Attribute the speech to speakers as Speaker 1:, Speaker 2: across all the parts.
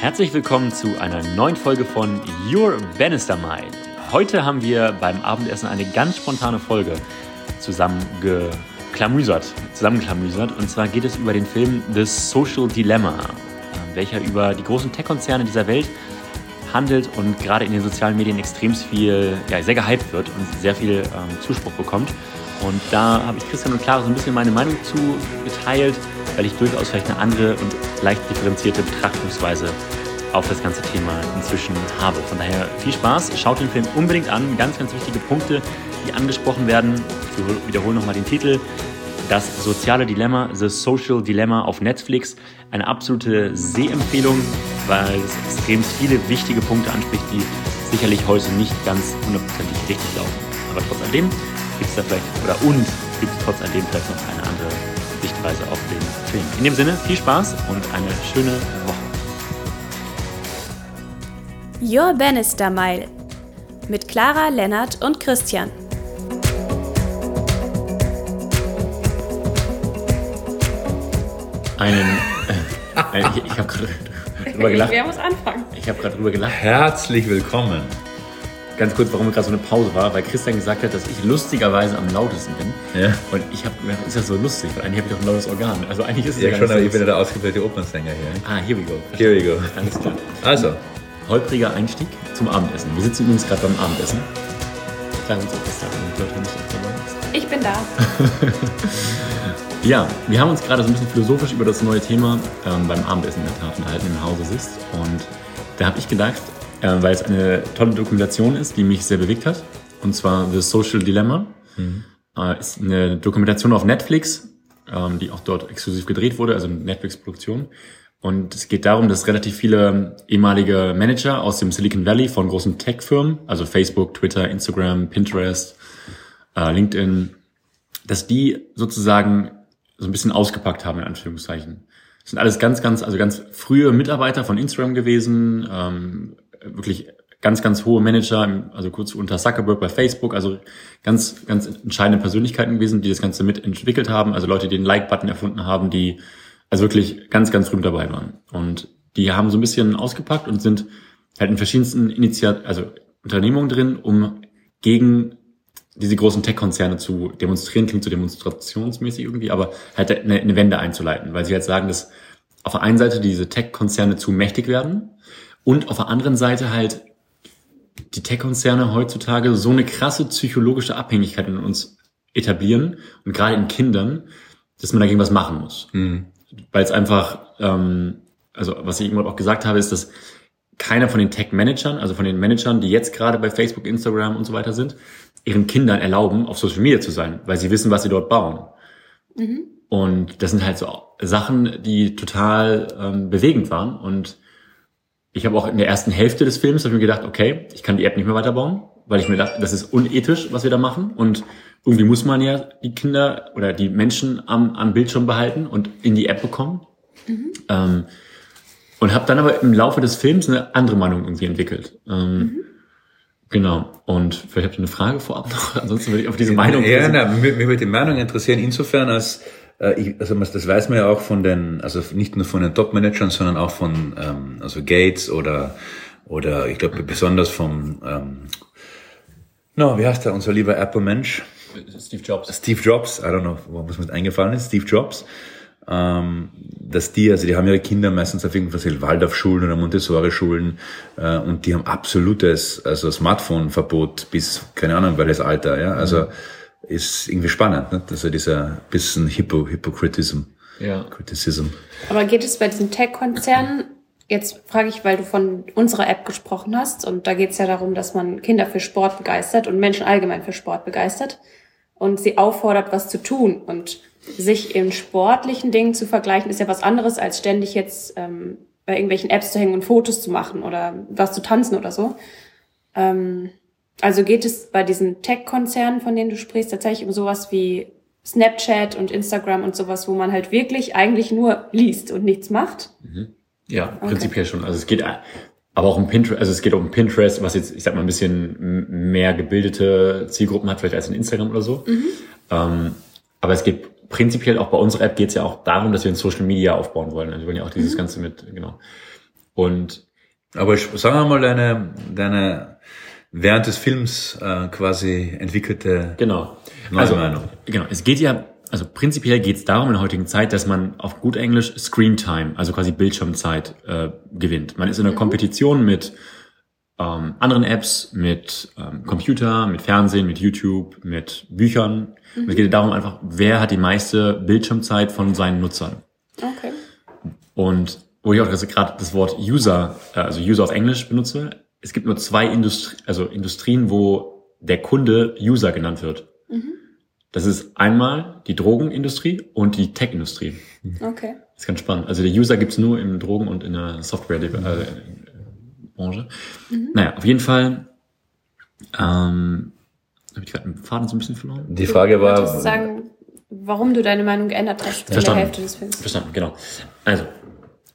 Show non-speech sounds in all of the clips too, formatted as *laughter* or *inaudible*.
Speaker 1: Herzlich willkommen zu einer neuen Folge von Your Bannister Mile. Heute haben wir beim Abendessen eine ganz spontane Folge zusammengeklamüsert, zusammengeklamüsert. Und zwar geht es über den Film The Social Dilemma, äh, welcher über die großen Tech-Konzerne dieser Welt handelt und gerade in den sozialen Medien extrem viel, ja, sehr gehypt wird und sehr viel ähm, Zuspruch bekommt. Und da habe ich Christian und Clara so ein bisschen meine Meinung zu geteilt, weil ich durchaus vielleicht eine andere und leicht differenzierte Betrachtungsweise auf das ganze Thema inzwischen habe. Von daher viel Spaß, schaut den Film unbedingt an. Ganz, ganz wichtige Punkte, die angesprochen werden. Ich wiederhole nochmal den Titel. Das soziale Dilemma, The Social Dilemma auf Netflix. Eine absolute Sehempfehlung, weil es extrem viele wichtige Punkte anspricht, die sicherlich heute nicht ganz hundertprozentig richtig laufen. Aber trotz alledem gibt es da vielleicht, oder und gibt es trotz alledem vielleicht noch eine Sichtweise auf den Film. In dem Sinne, viel Spaß und eine schöne Woche.
Speaker 2: Your Bannister Mile mit Clara, Lennart und Christian.
Speaker 1: Einen. Äh, ich ich habe gerade *laughs* drüber gelacht.
Speaker 2: Wer muss anfangen?
Speaker 1: Ich habe gerade drüber gelacht.
Speaker 3: Herzlich willkommen.
Speaker 1: Ganz kurz, warum gerade so eine Pause war, weil Christian gesagt hat, dass ich lustigerweise am lautesten bin.
Speaker 3: Ja.
Speaker 1: Und ich habe gedacht, ist das so lustig? Weil eigentlich habe ich doch ein lautes Organ. Also eigentlich ist es
Speaker 3: Ja,
Speaker 1: gar
Speaker 3: schon, aber ich bin ja der ausgebildete Opernsänger hier.
Speaker 1: Ah, here we go.
Speaker 3: Here we go.
Speaker 1: Alles klar.
Speaker 3: Also,
Speaker 1: Holpriger Einstieg zum Abendessen. Wir sitzen übrigens gerade beim Abendessen. Klar, uns auch das sagen, die Leute nicht auf dabei ist.
Speaker 2: Ich bin da. *laughs*
Speaker 1: Ja, wir haben uns gerade so ein bisschen philosophisch über das neue Thema ähm, beim Abendessen in der Tat unterhalten im Hause sitzt. Und da habe ich gedacht, weil es eine tolle Dokumentation ist, die mich sehr bewegt hat, und zwar The Social Dilemma. Äh, ist eine Dokumentation auf Netflix, ähm, die auch dort exklusiv gedreht wurde, also Netflix-Produktion. Und es geht darum, dass relativ viele ehemalige Manager aus dem Silicon Valley von großen Tech-Firmen, also Facebook, Twitter, Instagram, Pinterest, äh, LinkedIn, dass die sozusagen so ein bisschen ausgepackt haben, in Anführungszeichen. Das sind alles ganz, ganz, also ganz frühe Mitarbeiter von Instagram gewesen, ähm, wirklich ganz, ganz hohe Manager, also kurz unter Zuckerberg bei Facebook, also ganz, ganz entscheidende Persönlichkeiten gewesen, die das Ganze mitentwickelt haben, also Leute, die den Like-Button erfunden haben, die also wirklich ganz, ganz früh dabei waren. Und die haben so ein bisschen ausgepackt und sind halt in verschiedensten Initiat also Unternehmungen drin, um gegen diese großen Tech-Konzerne zu demonstrieren, klingt so demonstrationsmäßig irgendwie, aber halt eine, eine Wende einzuleiten, weil sie halt sagen, dass auf der einen Seite diese Tech-Konzerne zu mächtig werden und auf der anderen Seite halt die Tech-Konzerne heutzutage so eine krasse psychologische Abhängigkeit in uns etablieren und gerade in Kindern, dass man dagegen was machen muss. Weil es einfach, ähm, also was ich irgendwann auch gesagt habe, ist, dass keiner von den Tech-Managern, also von den Managern, die jetzt gerade bei Facebook, Instagram und so weiter sind, ihren Kindern erlauben, auf Social Media zu sein, weil sie wissen, was sie dort bauen. Und das sind halt so Sachen, die total ähm, bewegend waren. Und ich habe auch in der ersten Hälfte des Films hab ich mir gedacht, okay, ich kann die App nicht mehr weiterbauen, weil ich mir dachte, das ist unethisch, was wir da machen. Und irgendwie muss man ja die Kinder oder die Menschen am, am Bildschirm behalten und in die App bekommen. Ähm, und habe dann aber im Laufe des Films eine andere Meinung irgendwie entwickelt. Ähm, Genau. Und vielleicht habt ihr eine Frage vorab noch. *laughs* Ansonsten würde ich auf diese Meinung.
Speaker 3: ja, na, mich, mich würde die Meinung interessieren, insofern als, äh, ich, also das weiß man ja auch von den, also nicht nur von den Top-Managern, sondern auch von, ähm, also Gates oder, oder ich glaube besonders vom, ähm, no, wie heißt der, unser lieber Apple-Mensch?
Speaker 1: Steve Jobs.
Speaker 3: Steve Jobs, I don't know, was mir eingefallen ist, Steve Jobs, ähm, dass die, also die haben ihre Kinder meistens auf irgendwelche Waldorfschulen oder Montessori-Schulen äh, und die haben absolutes, also Smartphone-Verbot bis, keine Ahnung, welches Alter, ja, also ist irgendwie spannend, ne? also dieser bisschen Hypo, Hypocritism,
Speaker 1: Ja.
Speaker 3: Criticism.
Speaker 2: Aber geht es bei diesen Tech-Konzernen, jetzt frage ich, weil du von unserer App gesprochen hast, und da geht es ja darum, dass man Kinder für Sport begeistert und Menschen allgemein für Sport begeistert und sie auffordert, was zu tun. Und sich in sportlichen Dingen zu vergleichen, ist ja was anderes, als ständig jetzt ähm, bei irgendwelchen Apps zu hängen und Fotos zu machen oder was zu tanzen oder so. Ähm, also geht es bei diesen Tech-Konzernen, von denen du sprichst, tatsächlich um sowas wie Snapchat und Instagram und sowas, wo man halt wirklich eigentlich nur liest und nichts macht.
Speaker 1: Ja, prinzipiell schon. Also es geht aber auch um Pinterest, also es geht um Pinterest, was jetzt, ich sag mal, ein bisschen mehr gebildete Zielgruppen hat, vielleicht als in Instagram oder so. Ähm, aber es geht prinzipiell auch bei unserer App geht es ja auch darum, dass wir ein Social Media aufbauen wollen. Also wir wollen ja auch dieses Ganze mit, genau. Und
Speaker 3: Aber ich- sagen wir mal deine, deine während des Films äh, quasi entwickelte
Speaker 1: Genau.
Speaker 3: Neue
Speaker 1: also,
Speaker 3: Meinung.
Speaker 1: Genau. Es geht ja, also prinzipiell geht es darum in der heutigen Zeit, dass man auf gut Englisch Screen Time, also quasi Bildschirmzeit, äh, gewinnt. Man ist in einer Kompetition mit ähm, anderen Apps, mit ähm, Computer, mit Fernsehen, mit YouTube, mit Büchern. Und es geht darum einfach, wer hat die meiste Bildschirmzeit von seinen Nutzern.
Speaker 2: Okay.
Speaker 1: Und wo ich auch gerade das Wort User, äh, also User auf Englisch benutze, es gibt nur zwei Industri also Industrien, wo der Kunde User genannt wird. Das ist einmal die Drogenindustrie und die Tech-Industrie.
Speaker 2: Okay.
Speaker 1: Das ist ganz spannend. Also der User gibt's nur im Drogen- und in der Software-Branche. Naja, auf jeden Fall ähm, habe ich gerade den Faden so ein bisschen verloren.
Speaker 3: Die Frage
Speaker 2: Du
Speaker 3: war,
Speaker 2: sagen, warum du deine Meinung geändert hast in der
Speaker 1: Verstanden.
Speaker 2: Hälfte des Films.
Speaker 1: Verstanden, genau. Also,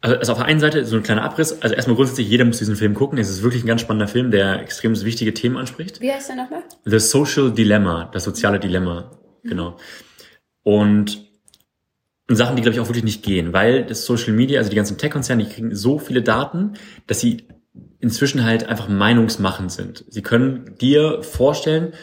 Speaker 1: also, also auf der einen Seite so ein kleiner Abriss. Also erstmal grundsätzlich, jeder muss diesen Film gucken. Es ist wirklich ein ganz spannender Film, der extrem wichtige Themen anspricht.
Speaker 2: Wie heißt der nochmal?
Speaker 1: The Social Dilemma, das soziale Dilemma, genau. Und Sachen, die, glaube ich, auch wirklich nicht gehen, weil das Social Media, also die ganzen Tech-Konzerne, die kriegen so viele Daten, dass sie inzwischen halt einfach meinungsmachend sind. Sie können dir vorstellen,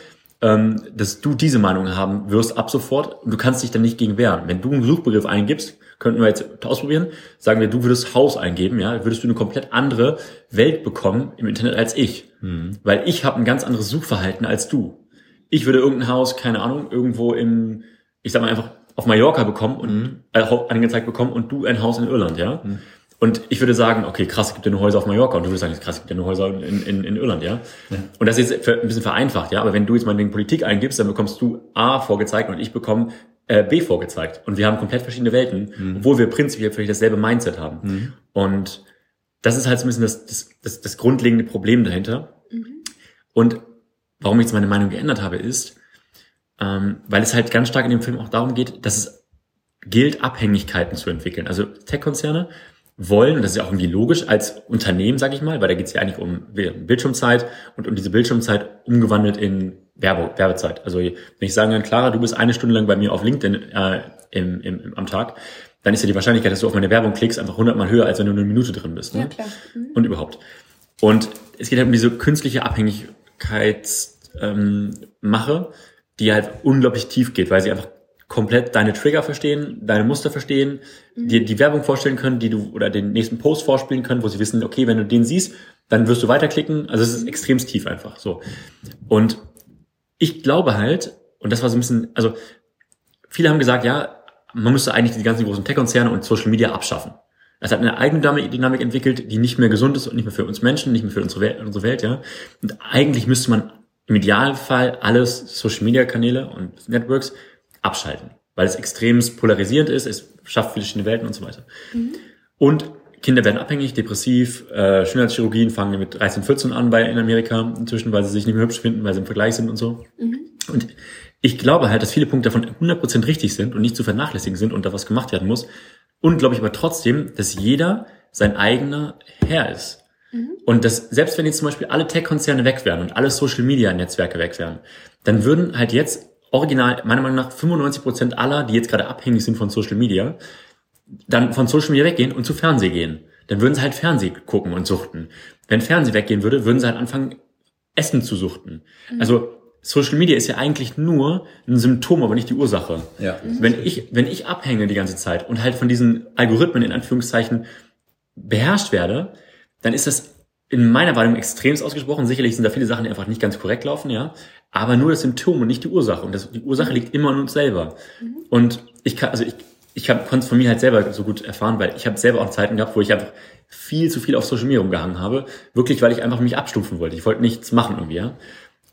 Speaker 1: ähm, dass du diese Meinung haben wirst ab sofort und du kannst dich dann nicht gegen wehren. Wenn du einen Suchbegriff eingibst, könnten wir jetzt ausprobieren, sagen wir, du würdest Haus eingeben, ja, würdest du eine komplett andere Welt bekommen im Internet als ich. Weil ich habe ein ganz anderes Suchverhalten als du. Ich würde irgendein Haus, keine Ahnung, irgendwo im, ich sag mal einfach auf Mallorca bekommen und äh, angezeigt bekommen und du ein Haus in Irland, ja. Und ich würde sagen, okay, krass, es gibt ja nur Häuser auf Mallorca. Und du würdest sagen, krass, es gibt ja nur Häuser in, in, in Irland, ja? Und das ist jetzt ein bisschen vereinfacht, ja. Aber wenn du jetzt mal den Politik eingibst, dann bekommst du A vorgezeigt und ich bekomme äh, B vorgezeigt. Und wir haben komplett verschiedene Welten, obwohl wir prinzipiell vielleicht dasselbe Mindset haben. Und das ist halt so ein bisschen das, das, das, das grundlegende Problem dahinter. Und warum ich jetzt meine Meinung geändert habe, ist, ähm, weil es halt ganz stark in dem Film auch darum geht, dass es gilt, Abhängigkeiten zu entwickeln. Also Tech-Konzerne wollen, und das ist ja auch irgendwie logisch, als Unternehmen, sage ich mal, weil da geht es ja eigentlich um Bildschirmzeit und um diese Bildschirmzeit umgewandelt in Werbe, Werbezeit. Also wenn ich sagen kann, Clara, du bist eine Stunde lang bei mir auf LinkedIn äh, im, im, im, am Tag, dann ist ja die Wahrscheinlichkeit, dass du auf meine Werbung klickst, einfach hundertmal höher, als wenn du nur eine Minute drin bist. Ne?
Speaker 2: Ja, klar. Mhm.
Speaker 1: und überhaupt. Und es geht halt um diese künstliche Abhängigkeitsmache, ähm, Mache, die halt unglaublich tief geht, weil sie einfach komplett deine Trigger verstehen, deine Muster verstehen, dir die Werbung vorstellen können, die du oder den nächsten Post vorspielen können, wo sie wissen, okay, wenn du den siehst, dann wirst du weiterklicken. Also es ist extremst tief einfach so. Und ich glaube halt, und das war so ein bisschen, also viele haben gesagt, ja, man müsste eigentlich die ganzen großen Tech-Konzerne und Social Media abschaffen. Das hat eine eigene Dynamik entwickelt, die nicht mehr gesund ist und nicht mehr für uns Menschen, nicht mehr für unsere Welt, unsere Welt ja. Und eigentlich müsste man im Idealfall alles Social Media Kanäle und Networks abschalten, weil es extrem polarisierend ist, es schafft viele verschiedene Welten und so weiter. Und Kinder werden abhängig, depressiv, äh, Schönheitschirurgien fangen mit 13, 14 an bei in Amerika inzwischen, weil sie sich nicht mehr hübsch finden, weil sie im Vergleich sind und so. Und ich glaube halt, dass viele Punkte davon 100% richtig sind und nicht zu vernachlässigen sind und da was gemacht werden muss. Und glaube ich aber trotzdem, dass jeder sein eigener Herr ist. Und dass, selbst wenn jetzt zum Beispiel alle Tech-Konzerne weg wären und alle Social-Media-Netzwerke weg wären, dann würden halt jetzt original, meiner Meinung nach, 95% aller, die jetzt gerade abhängig sind von Social Media, dann von Social Media weggehen und zu Fernsehen gehen. Dann würden sie halt Fernsehen gucken und suchten. Wenn Fernsehen weggehen würde, würden sie halt anfangen, Essen zu suchten. Also Social Media ist ja eigentlich nur ein Symptom, aber nicht die Ursache.
Speaker 3: Ja.
Speaker 1: Wenn ich, wenn ich abhänge die ganze Zeit und halt von diesen Algorithmen in Anführungszeichen beherrscht werde, dann ist das in meiner Wahrnehmung extremst ausgesprochen. Sicherlich sind da viele Sachen, die einfach nicht ganz korrekt laufen, ja. Aber nur das Symptom und nicht die Ursache. Und das, die Ursache liegt immer an uns selber. Und ich kann, also ich, ich konnte es von mir halt selber so gut erfahren, weil ich habe selber auch Zeiten gehabt, wo ich einfach viel zu viel auf Social Media rumgehangen habe. Wirklich, weil ich einfach mich abstumpfen wollte. Ich wollte nichts machen irgendwie, ja.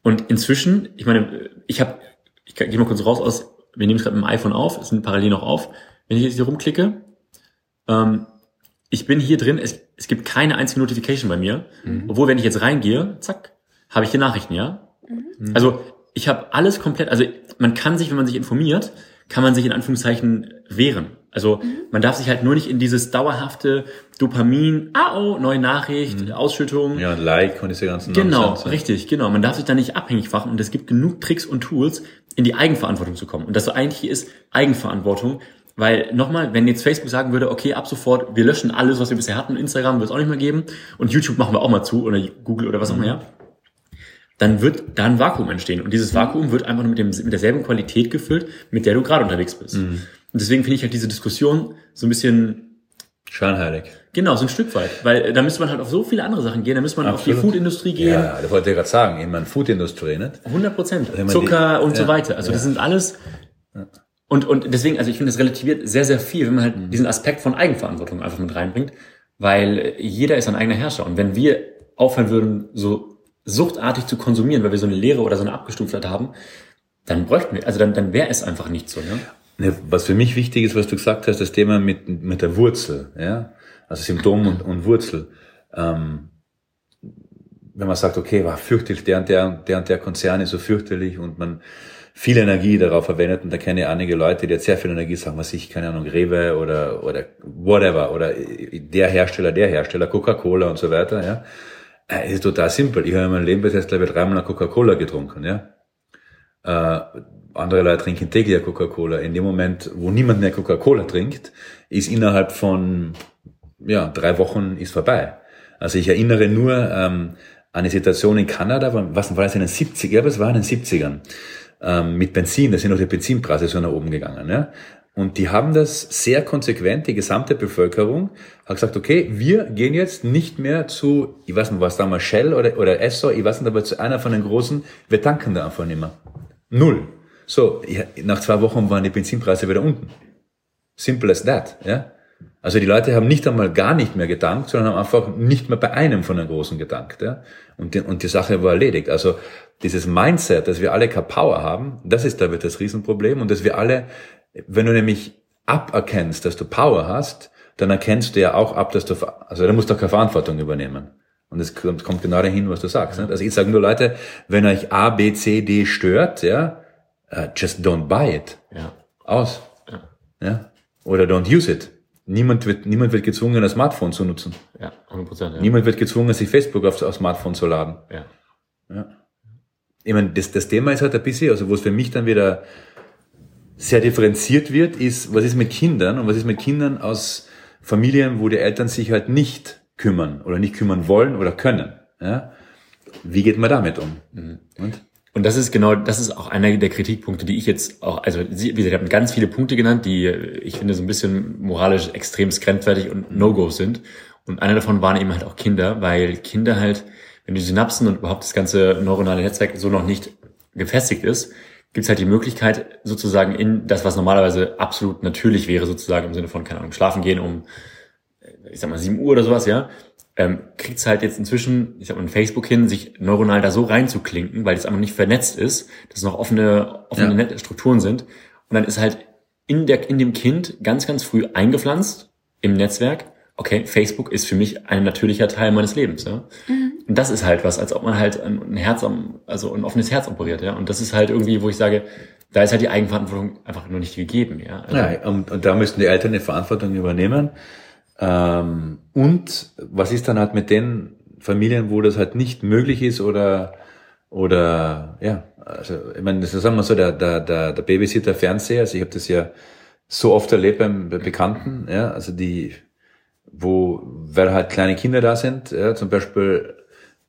Speaker 1: Und inzwischen, ich meine, ich habe, ich gehe mal kurz raus aus, wir nehmen es gerade mit dem iPhone auf, es sind parallel noch auf. Wenn ich jetzt hier rumklicke, ähm, ich bin hier drin, es, es gibt keine einzige Notification bei mir. Obwohl, wenn ich jetzt reingehe, zack, habe ich hier Nachrichten, ja? Also ich habe alles komplett, also man kann sich, wenn man sich informiert, kann man sich in Anführungszeichen wehren. Also man darf sich halt nur nicht in dieses dauerhafte Dopamin, ah oh, neue Nachricht, Ausschüttung.
Speaker 3: Ja, Like und diese ganzen
Speaker 1: Genau,
Speaker 3: Nonsens, ja.
Speaker 1: richtig, genau. Man darf sich da nicht abhängig machen und es gibt genug Tricks und Tools, in die Eigenverantwortung zu kommen. Und das so eigentlich ist Eigenverantwortung, Weil nochmal, wenn jetzt Facebook sagen würde, okay, ab sofort, wir löschen alles, was wir bisher hatten, Instagram wird es auch nicht mehr geben und YouTube machen wir auch mal zu oder Google oder was auch immer, ja, dann wird da ein Vakuum entstehen. Und dieses Vakuum wird einfach nur mit, dem, mit derselben Qualität gefüllt, mit der du gerade unterwegs bist. Und deswegen finde ich halt diese Diskussion so ein bisschen
Speaker 3: Scheinheilig.
Speaker 1: Genau, so ein Stück weit. Weil äh, da müsste man halt auf so viele andere Sachen gehen. Da müsste man auf die
Speaker 3: Absolut.
Speaker 1: Foodindustrie gehen.
Speaker 3: Ja, das wollte ich gerade sagen. Ich meine, Foodindustrie, nicht?
Speaker 1: 100 Prozent. Zucker
Speaker 3: die-
Speaker 1: und so
Speaker 3: ja,
Speaker 1: weiter. Also das sind alles... Und, und deswegen, also ich finde, das relativiert sehr, sehr viel, wenn man halt diesen Aspekt von Eigenverantwortung einfach mit reinbringt. Weil jeder ist ein eigener Herrscher. Und wenn wir aufhören würden, so suchtartig zu konsumieren, weil wir so eine Lehre oder so eine Abgestuftheit haben, dann bräuchten wir, also dann, dann wäre es einfach nicht so. Ne,
Speaker 3: Was für mich wichtig ist, was du gesagt hast, das Thema mit, mit der Wurzel, ja, also Symptom und, und Wurzel. Ähm, wenn man sagt, okay, war fürchterlich, der und der, der und der Konzern ist so fürchterlich und man viel Energie darauf verwendet und da kenne ich einige Leute, die jetzt sehr viel Energie sagen, was ich, keine Ahnung, Rewe oder, oder whatever oder der Hersteller, der Hersteller, Coca-Cola und so weiter, ja. Äh, ist total simpel. Ich habe in meinem Leben bis jetzt, glaube ich, dreimal Coca-Cola getrunken, ja. Äh, andere Leute trinken täglich Coca-Cola. In dem Moment, wo niemand mehr Coca-Cola trinkt, ist innerhalb von ja, drei Wochen ist vorbei. Also ich erinnere nur ähm, an eine Situation in Kanada, was war das in den 70er, ja, was war in den 70ern, ähm, mit Benzin, da sind noch die Benzinpreise so nach oben gegangen. Ja? Und die haben das sehr konsequent, die gesamte Bevölkerung hat gesagt, okay, wir gehen jetzt nicht mehr zu, ich weiß nicht, was damals Shell oder, oder Esso, ich weiß nicht, aber zu einer von den großen, wir tanken da einfach nicht mehr. Null. So, ja, nach zwei Wochen waren die Benzinpreise wieder unten. Simple as that, ja. Also die Leute haben nicht einmal gar nicht mehr gedankt, sondern haben einfach nicht mehr bei einem von den Großen gedankt, ja. Und die, und die Sache war erledigt. Also dieses Mindset, dass wir alle keine Power haben, das ist damit das Riesenproblem und dass wir alle, wenn du nämlich aberkennst, dass du Power hast, dann erkennst du ja auch ab, dass du, also da musst du auch keine Verantwortung übernehmen. Und es kommt, kommt genau dahin, was du sagst. Nicht? Also ich sage nur Leute, wenn euch A, B, C, D stört, ja, uh, just don't buy it.
Speaker 1: Ja.
Speaker 3: Aus.
Speaker 1: Ja.
Speaker 3: Ja. Oder don't use it. Niemand wird, niemand wird gezwungen, ein Smartphone zu nutzen.
Speaker 1: Ja, 100 Prozent. Ja.
Speaker 3: Niemand wird gezwungen, sich Facebook aufs, aufs Smartphone zu laden.
Speaker 1: ja.
Speaker 3: Ich meine, das, das Thema ist halt ein bisschen, also wo es für mich dann wieder sehr differenziert wird, ist, was ist mit Kindern und was ist mit Kindern aus Familien, wo die Eltern sich halt nicht kümmern oder nicht kümmern wollen oder können. Ja? Wie geht man damit um? Und?
Speaker 1: Und das ist genau, das ist auch einer der Kritikpunkte, die ich jetzt auch, also Sie- wie gesagt, ich habe ganz viele Punkte genannt, die ich finde so ein bisschen moralisch extrem grenzwertig und No-Gos sind. Und einer davon waren eben halt auch Kinder, weil Kinder halt, wenn die Synapsen und überhaupt das ganze neuronale Netzwerk so noch nicht gefestigt ist, gibt es halt die Möglichkeit, sozusagen in das, was normalerweise absolut natürlich wäre, sozusagen im Sinne von, keine Ahnung, schlafen gehen um, äh, ich sag mal, 7 Uhr oder sowas, ja, ähm, kriegt es halt jetzt inzwischen, ich sag mal, in Facebook hin, sich neuronal da so reinzuklinken, weil es einfach nicht vernetzt ist, dass es noch offene, offene
Speaker 3: Ja.
Speaker 1: Net Strukturen sind. Und dann ist halt in, der, in dem Kind ganz, ganz früh eingepflanzt im Netzwerk, okay, Facebook ist für mich ein natürlicher Teil meines Lebens. Ja? Und das ist halt was, als ob man halt ein, Herz, am, also ein offenes Herz operiert. Ja? Und das ist halt irgendwie, wo ich sage, da ist halt die Eigenverantwortung einfach nur nicht gegeben. Ja? Also,
Speaker 3: Ja, und, und da müssten die Eltern eine Verantwortung übernehmen. Ähm, und was ist dann halt mit den Familien, wo das halt nicht möglich ist oder oder ja, also ich meine, das ist sagen wir so, der, der, der, der Babysitter Fernseher, also ich habe das ja so oft erlebt beim bei Bekannten, ja, also die, wo, weil halt kleine Kinder da sind, ja, zum Beispiel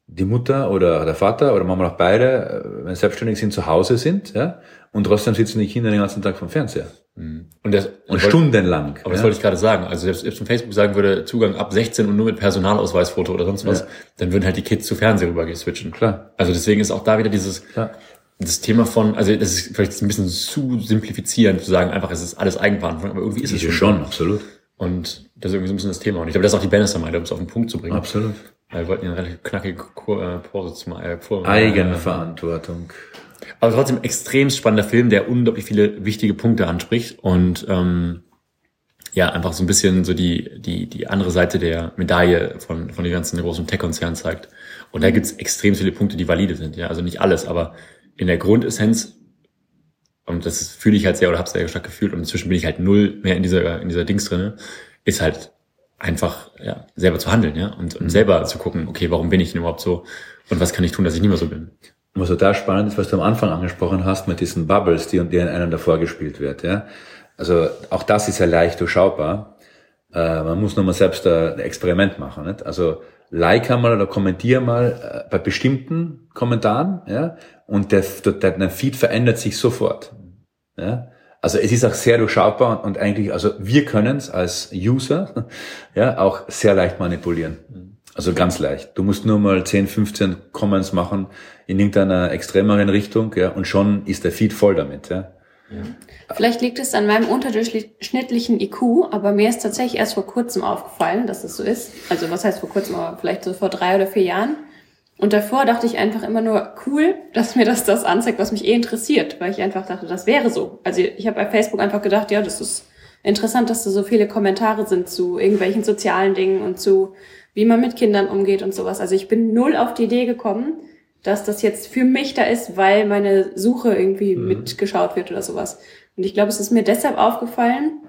Speaker 3: die Mutter oder der Vater oder manchmal auch beide, äh, wenn sie selbstständig sind, zu Hause sind, ja, und trotzdem sitzen die Kinder den ganzen Tag vom Fernseher.
Speaker 1: Und, das,
Speaker 3: Und stundenlang.
Speaker 1: Aber das
Speaker 3: ja.
Speaker 1: wollte ich gerade sagen. Also selbst, selbst wenn Facebook sagen würde, Zugang ab 16 und nur mit Personalausweisfoto oder sonst was,
Speaker 3: Ja.
Speaker 1: dann würden halt die Kids zu Fernseher rüber switchen.
Speaker 3: Klar.
Speaker 1: Also deswegen ist auch da wieder dieses,
Speaker 3: Klar.
Speaker 1: das Thema von, also das ist vielleicht ein bisschen zu simplifizierend zu sagen, einfach es ist alles Eigenverantwortung, aber irgendwie ist es schon.
Speaker 3: schon, absolut.
Speaker 1: Und das ist irgendwie so ein bisschen das Thema. Und ich glaube, das ist auch die Bannister meinte, um es auf den Punkt zu bringen.
Speaker 3: Absolut.
Speaker 1: Weil wir wollten ja eine relativ knackige Kur- äh, Pause zu machen. Äh, vor-
Speaker 3: Eigenverantwortung.
Speaker 1: aber trotzdem extrem spannender Film, der unglaublich viele wichtige Punkte anspricht und ähm, ja, einfach so ein bisschen so die, die, die andere Seite der Medaille von, von den ganzen großen Tech-Konzernen zeigt. Und da gibt's extrem viele Punkte, die valide sind. Ja, also nicht alles, aber in der Grundessenz, und das fühle ich halt sehr oder habe sehr stark gefühlt und inzwischen bin ich halt null mehr in dieser, in dieser Dings drinne, ist halt einfach ja, selber zu handeln, ja, und, und selber zu gucken, okay, warum bin ich denn überhaupt so und was kann ich tun, dass ich nicht mehr so bin.
Speaker 3: Und was total spannend ist, was du am Anfang angesprochen hast mit diesen Bubbles, die und in einem davor gespielt wird, ja. also auch das ist ja leicht durchschaubar. Äh, man muss nochmal selbst ein Experiment machen. Nicht? Also like einmal oder kommentiere mal äh, bei bestimmten Kommentaren, ja, und der, der, der Feed verändert sich sofort. Ja. Also es ist auch sehr durchschaubar und, eigentlich, also wir können es als User *laughs* ja auch sehr leicht manipulieren. Also ganz leicht. Du musst nur mal 10, 15 Comments machen in irgendeiner extremeren Richtung, ja, und schon ist der Feed voll damit, ja.
Speaker 2: Ja. Vielleicht liegt es an meinem unterdurchschnittlichen IQ, aber mir ist tatsächlich erst vor kurzem aufgefallen, dass es so ist. Also was heißt vor kurzem, aber vielleicht so vor drei oder vier Jahren. Und davor dachte ich einfach immer nur, cool, dass mir das das anzeigt, was mich eh interessiert, weil ich einfach dachte, das wäre so. Also ich habe bei Facebook einfach gedacht, ja, das ist interessant, dass da so viele Kommentare sind zu irgendwelchen sozialen Dingen und zu, wie man mit Kindern umgeht und sowas. Also ich bin null auf die Idee gekommen, dass das jetzt für mich da ist, weil meine Suche irgendwie mhm. mitgeschaut wird oder sowas. Und ich glaube, es ist mir deshalb aufgefallen,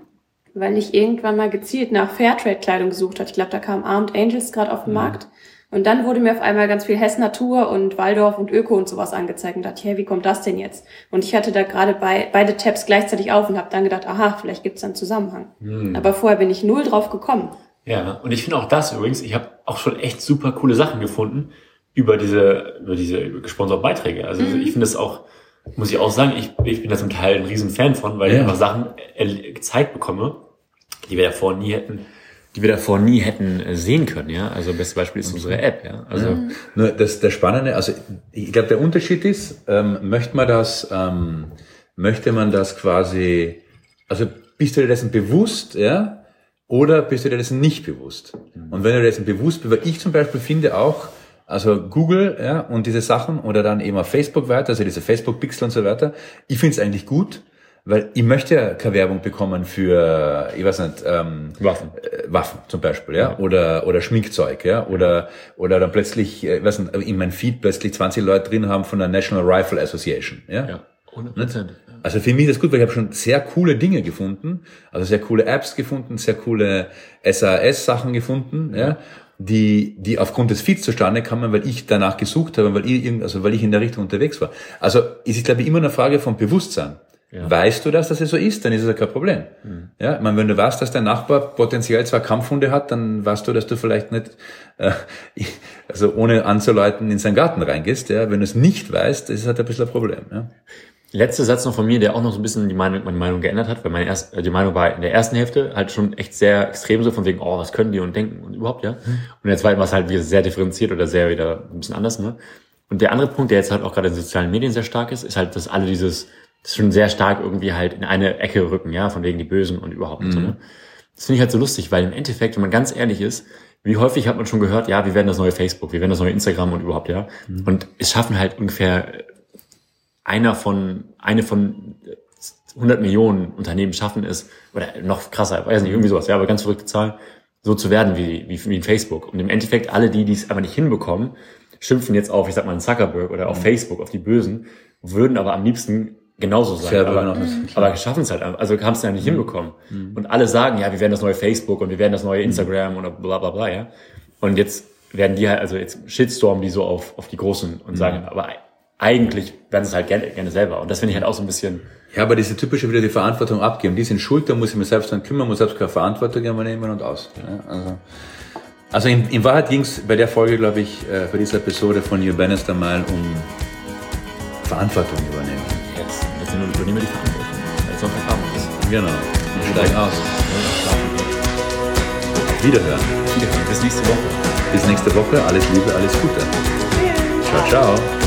Speaker 2: weil ich irgendwann mal gezielt nach Fairtrade-Kleidung gesucht habe. Ich glaube, da kam Armed Angels gerade auf den mhm. Markt. Und dann wurde mir auf einmal ganz viel Hess Natur und Waldorf und Öko und sowas angezeigt und dachte, hey, wie kommt das denn jetzt? Und ich hatte da gerade bei, beide Tabs gleichzeitig auf und habe dann gedacht, aha, vielleicht gibt's da einen Zusammenhang. Mhm. Aber vorher bin ich null drauf gekommen.
Speaker 1: Ja, und ich finde auch das übrigens, ich habe auch schon echt super coole Sachen gefunden über diese, über diese gesponserten Beiträge. Also mhm. ich finde es auch, muss ich auch sagen, ich, ich bin da zum Teil ein riesen Fan von, weil ja. ich einfach Sachen gezeigt bekomme, die wir davor nie hätten, die wir davor nie hätten sehen können, ja. Also bestes Beispiel ist unsere App, ja. Also
Speaker 3: mhm. nur das, das Spannende, also ich glaube, der Unterschied ist, ähm, möchte man das, ähm, möchte man das quasi, also bist du dir dessen bewusst, ja, oder bist du dir dessen nicht bewusst? Mhm. Und wenn du dir dessen bewusst bist, weil ich zum Beispiel finde auch, also Google ja, und diese Sachen oder dann eben auf Facebook weiter, also diese Facebook-Pixel und so weiter. Ich finde es eigentlich gut, weil ich möchte ja keine Werbung bekommen für, ich weiß nicht, ähm, Waffen. Äh, Waffen zum Beispiel, ja, ja, oder oder Schminkzeug, ja, oder oder dann plötzlich, äh, ich weiß nicht, in meinem Feed plötzlich 20 Leute drin haben von der National Rifle Association, ja. ja. 100%. Also für mich ist das gut, weil ich habe schon sehr coole Dinge gefunden, also sehr coole Apps gefunden, sehr coole SAS-Sachen gefunden, ja die, die aufgrund des Feeds zustande kamen, weil ich danach gesucht habe, weil ich, also weil ich in der Richtung unterwegs war. Also ist es, glaube ich, immer eine Frage von Bewusstsein. Ja. Weißt du das, dass es so ist, dann ist es ja kein Problem. Mhm. Ja, ich meine, wenn du weißt, dass dein Nachbar potenziell zwei Kampfhunde hat, dann weißt du, dass du vielleicht nicht, äh, *laughs* also ohne anzuleiten, in seinen Garten reingehst. Ja, wenn du es nicht weißt, ist es halt ein bisschen ein Problem. Ja.
Speaker 1: Letzter Satz noch von mir, der auch noch so ein bisschen die Meinung, meine Meinung geändert hat, weil meine erste, äh, die Meinung war in der ersten Hälfte halt schon echt sehr extrem so von wegen, oh, was können die und denken und überhaupt, ja. Mhm. Und in der zweiten war es halt wieder sehr differenziert oder sehr wieder ein bisschen anders, ne. Und der andere Punkt, der jetzt halt auch gerade in sozialen Medien sehr stark ist, ist halt, dass alle dieses, das schon sehr stark irgendwie halt in eine Ecke rücken, ja, von wegen die Bösen und überhaupt mhm. so, ne. Das finde ich halt so lustig, weil im Endeffekt, wenn man ganz ehrlich ist, wie häufig hat man schon gehört, ja, wir werden das neue Facebook, wir werden das neue Instagram und überhaupt, ja. Mhm. Und es schaffen halt ungefähr einer von, eine von 100 Millionen Unternehmen schaffen es, oder noch krasser, weiß nicht, irgendwie sowas, ja, aber ganz verrückte Zahl, so zu werden wie, wie, wie in Facebook. Und im Endeffekt alle die, die es aber nicht hinbekommen, schimpfen jetzt auf, ich sag mal, einen Zuckerberg oder auf mhm. Facebook, auf die Bösen, würden aber am liebsten genauso sein. Ja, aber, aber schaffen es halt, also haben es ja nicht mhm. hinbekommen. Mhm. Und alle sagen, ja, wir werden das neue Facebook und wir werden das neue Instagram oder bla bla bla, ja. Und jetzt werden die halt, also jetzt shitstormen die so auf, auf die Großen und sagen, aber eigentlich werden sie es halt gerne, gerne selber. Und das finde ich halt auch so ein bisschen.
Speaker 3: Ja, aber diese typische wieder die Verantwortung abgeben. Die sind schuld, da muss ich mir selbst dann kümmern, muss selbst keine Verantwortung übernehmen und aus. Ja, also, also in, in Wahrheit ging es bei der Folge, glaube ich, äh, bei dieser Episode von New Bannister mal um Verantwortung übernehmen.
Speaker 1: Jetzt, jetzt übernehmen wir die Verantwortung, weil es noch Erfahrung ist.
Speaker 3: Genau. Und steigen aus. Wiederhören.
Speaker 1: Wiederhören. Bis nächste Woche.
Speaker 3: Bis nächste Woche. Alles Liebe, alles Gute. Ciao, ciao.